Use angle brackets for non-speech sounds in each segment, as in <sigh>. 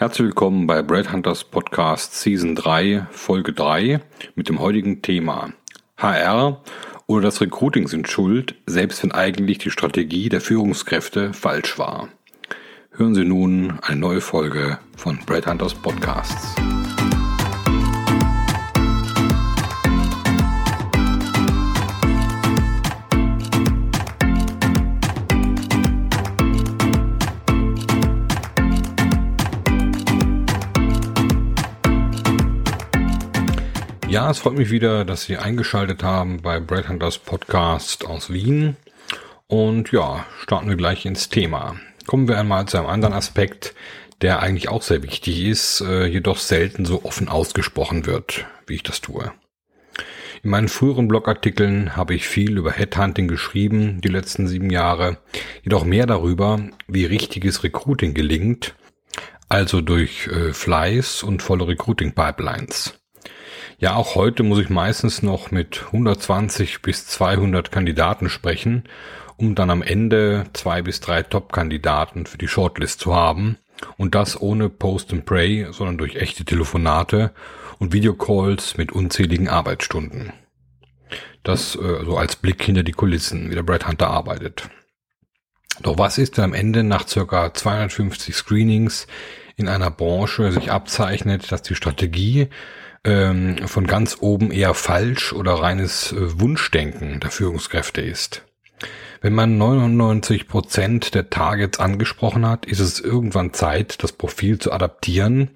Herzlich willkommen bei Brad Hunters Podcast Season 3, Folge 3 mit dem heutigen Thema HR oder das Recruiting sind schuld, selbst wenn eigentlich die Strategie der Führungskräfte falsch war. Hören Sie nun eine neue Folge von Brad Hunters Podcasts. Ja, es freut mich wieder, dass Sie eingeschaltet haben bei Brad Hunters Podcast aus Wien. Und ja, starten wir gleich ins Thema. Kommen wir einmal zu einem anderen Aspekt, der eigentlich auch sehr wichtig ist, äh, jedoch selten so offen ausgesprochen wird, wie ich das tue. In meinen früheren Blogartikeln habe ich viel über Headhunting geschrieben, die letzten sieben Jahre, jedoch mehr darüber, wie richtiges Recruiting gelingt, also durch äh, Fleiß und volle Recruiting-Pipelines. Ja, auch heute muss ich meistens noch mit 120 bis 200 Kandidaten sprechen, um dann am Ende zwei bis drei Top-Kandidaten für die Shortlist zu haben. Und das ohne Post and Pray, sondern durch echte Telefonate und Videocalls mit unzähligen Arbeitsstunden. Das äh, so als Blick hinter die Kulissen, wie der Brad Hunter arbeitet. Doch was ist, am Ende nach circa 250 Screenings in einer Branche sich abzeichnet, dass die Strategie ähm, von ganz oben eher falsch oder reines äh, Wunschdenken der Führungskräfte ist. Wenn man 99 Prozent der Targets angesprochen hat, ist es irgendwann Zeit, das Profil zu adaptieren,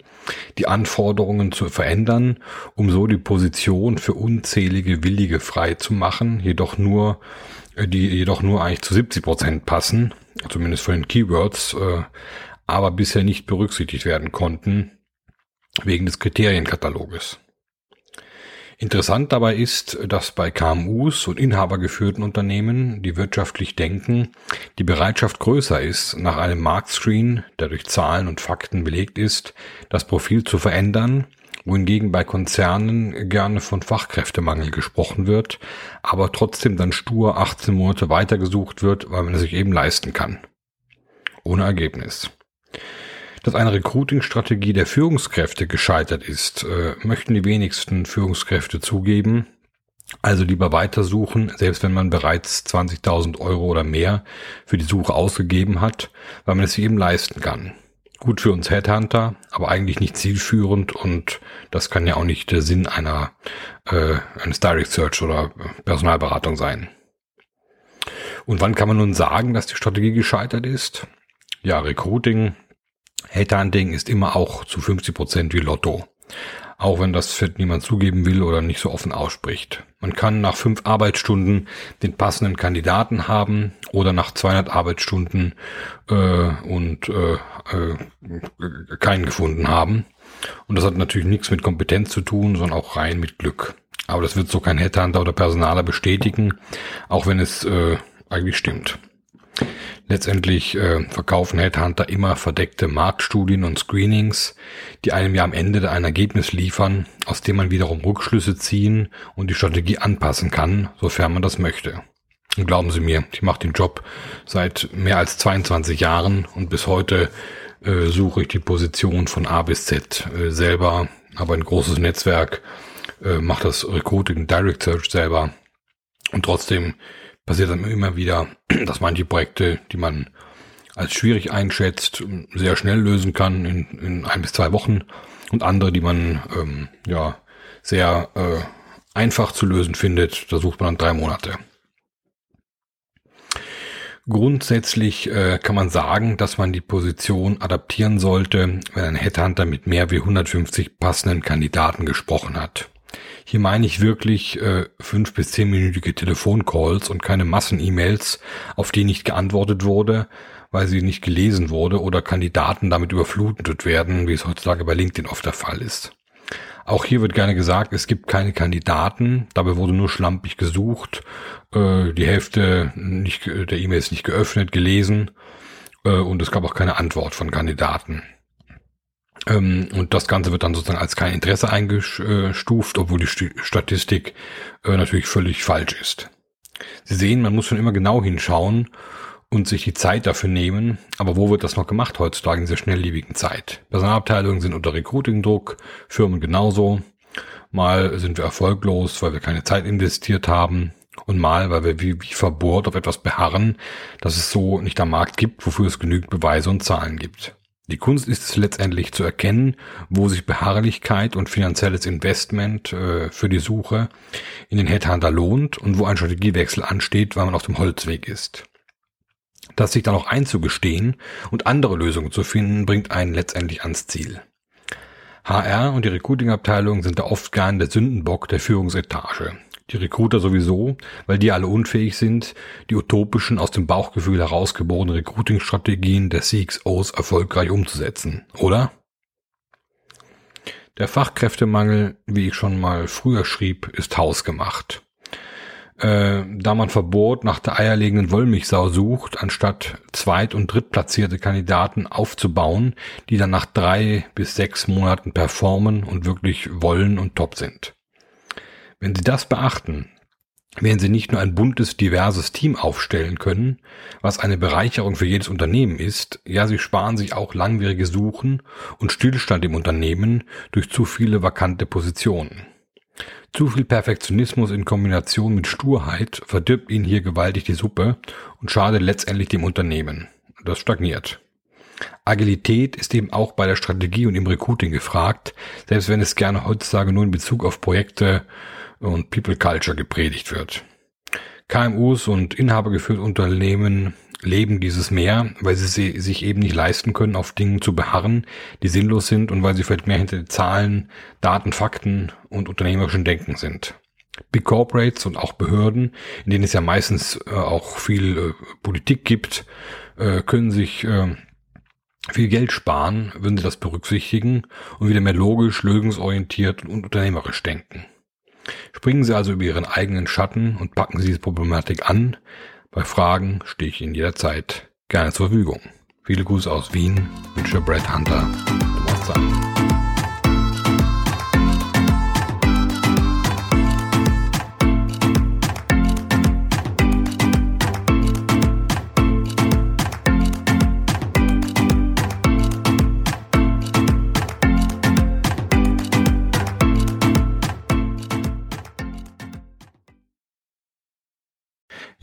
die Anforderungen zu verändern, um so die Position für unzählige Willige frei zu machen, jedoch nur, äh, die jedoch nur eigentlich zu 70 Prozent passen, zumindest von den Keywords, äh, aber bisher nicht berücksichtigt werden konnten, wegen des Kriterienkataloges. Interessant dabei ist, dass bei KMUs und inhabergeführten Unternehmen, die wirtschaftlich denken, die Bereitschaft größer ist, nach einem Marktscreen, der durch Zahlen und Fakten belegt ist, das Profil zu verändern, wohingegen bei Konzernen gerne von Fachkräftemangel gesprochen wird, aber trotzdem dann stur 18 Monate weitergesucht wird, weil man es sich eben leisten kann. Ohne Ergebnis dass eine Recruiting-Strategie der Führungskräfte gescheitert ist, äh, möchten die wenigsten Führungskräfte zugeben. Also lieber weitersuchen, selbst wenn man bereits 20.000 Euro oder mehr für die Suche ausgegeben hat, weil man es sich eben leisten kann. Gut für uns Headhunter, aber eigentlich nicht zielführend und das kann ja auch nicht der Sinn einer äh, eines Direct Search oder Personalberatung sein. Und wann kann man nun sagen, dass die Strategie gescheitert ist? Ja, Recruiting Headhunting ist immer auch zu 50 Prozent wie Lotto. Auch wenn das Fett niemand zugeben will oder nicht so offen ausspricht. Man kann nach fünf Arbeitsstunden den passenden Kandidaten haben oder nach 200 Arbeitsstunden äh, und äh, äh, keinen gefunden haben. Und das hat natürlich nichts mit Kompetenz zu tun, sondern auch rein mit Glück. Aber das wird so kein Headhunter oder Personaler bestätigen, auch wenn es äh, eigentlich stimmt. Letztendlich äh, verkaufen Headhunter immer verdeckte Marktstudien und Screenings, die einem ja am Ende ein Ergebnis liefern, aus dem man wiederum Rückschlüsse ziehen und die Strategie anpassen kann, sofern man das möchte. Und glauben Sie mir, ich mache den Job seit mehr als 22 Jahren und bis heute äh, suche ich die Position von A bis Z äh, selber, aber ein großes Netzwerk, äh, macht das Recruiting Direct Search selber und trotzdem passiert dann immer wieder, <clears throat> dass manche Projekte, die man als schwierig einschätzt, sehr schnell lösen kann in, in ein bis zwei Wochen und andere, die man ähm, ja sehr äh, einfach zu lösen findet, da sucht man dann drei Monate. Grundsätzlich äh, kann man sagen, dass man die Position adaptieren sollte, wenn ein Headhunter mit mehr wie 150 passenden Kandidaten gesprochen hat. Hier meine ich wirklich äh, fünf bis zehnminütige Telefoncalls und keine Massen-E-Mails, auf die nicht geantwortet wurde, weil sie nicht gelesen wurde oder Kandidaten damit überflutet werden, wie es heutzutage bei LinkedIn oft der Fall ist. Auch hier wird gerne gesagt, es gibt keine Kandidaten, dabei wurde nur schlampig gesucht, äh, die Hälfte nicht, der E-Mails nicht geöffnet, gelesen äh, und es gab auch keine Antwort von Kandidaten. Ähm, und das Ganze wird dann sozusagen als kein Interesse eingestuft, obwohl die Statistik äh, natürlich völlig falsch ist. Sie sehen, man muss schon immer genau hinschauen, und sich die Zeit dafür nehmen. Aber wo wird das noch gemacht heutzutage in dieser schnelllebigen Zeit? Personalabteilungen sind unter Recruiting-Druck, Firmen genauso. Mal sind wir erfolglos, weil wir keine Zeit investiert haben. Und mal, weil wir wie, wie verbohrt auf etwas beharren, das es so nicht am Markt gibt, wofür es genügend Beweise und Zahlen gibt. Die Kunst ist es letztendlich zu erkennen, wo sich Beharrlichkeit und finanzielles Investment äh, für die Suche in den Headhunter lohnt und wo ein Strategiewechsel ansteht, weil man auf dem Holzweg ist. Das sich dann auch einzugestehen und andere Lösungen zu finden, bringt einen letztendlich ans Ziel. HR und die Recruiting-Abteilung sind da oft gern der Sündenbock der Führungsetage. Die Recruiter sowieso, weil die alle unfähig sind, die utopischen, aus dem Bauchgefühl herausgeborenen Recruiting-Strategien der CXOs erfolgreich umzusetzen, oder? Der Fachkräftemangel, wie ich schon mal früher schrieb, ist hausgemacht äh, da man verbot nach der eierlegenden Wollmilchsau sucht, anstatt zweit- und drittplatzierte Kandidaten aufzubauen, die dann nach drei bis sechs Monaten performen und wirklich wollen und top sind. Wenn Sie das beachten, werden Sie nicht nur ein buntes, diverses Team aufstellen können, was eine Bereicherung für jedes Unternehmen ist, ja, Sie sparen sich auch langwierige Suchen und Stillstand im Unternehmen durch zu viele vakante Positionen. Zu viel Perfektionismus in Kombination mit Sturheit verdirbt ihnen hier gewaltig die Suppe und schadet letztendlich dem Unternehmen. Das stagniert. Agilität ist eben auch bei der Strategie und im Recruiting gefragt, selbst wenn es gerne heutzutage nur in Bezug auf Projekte und People Culture gepredigt wird. KMUs und inhabergeführte Unternehmen leben dieses mehr, weil sie sich eben nicht leisten können, auf Dingen zu beharren, die sinnlos sind und weil sie vielleicht mehr hinter den Zahlen, Daten, Fakten und unternehmerischen Denken sind. Big Corporates und auch Behörden, in denen es ja meistens äh, auch viel äh, Politik gibt, äh, können sich äh, viel Geld sparen, würden sie das berücksichtigen und wieder mehr logisch, lösungsorientiert und unternehmerisch denken. Springen Sie also über Ihren eigenen Schatten und packen Sie diese Problematik an, bei Fragen stehe ich Ihnen jederzeit gerne zur Verfügung. Viele Grüße aus Wien, wünsche Brad Hunter. Thomas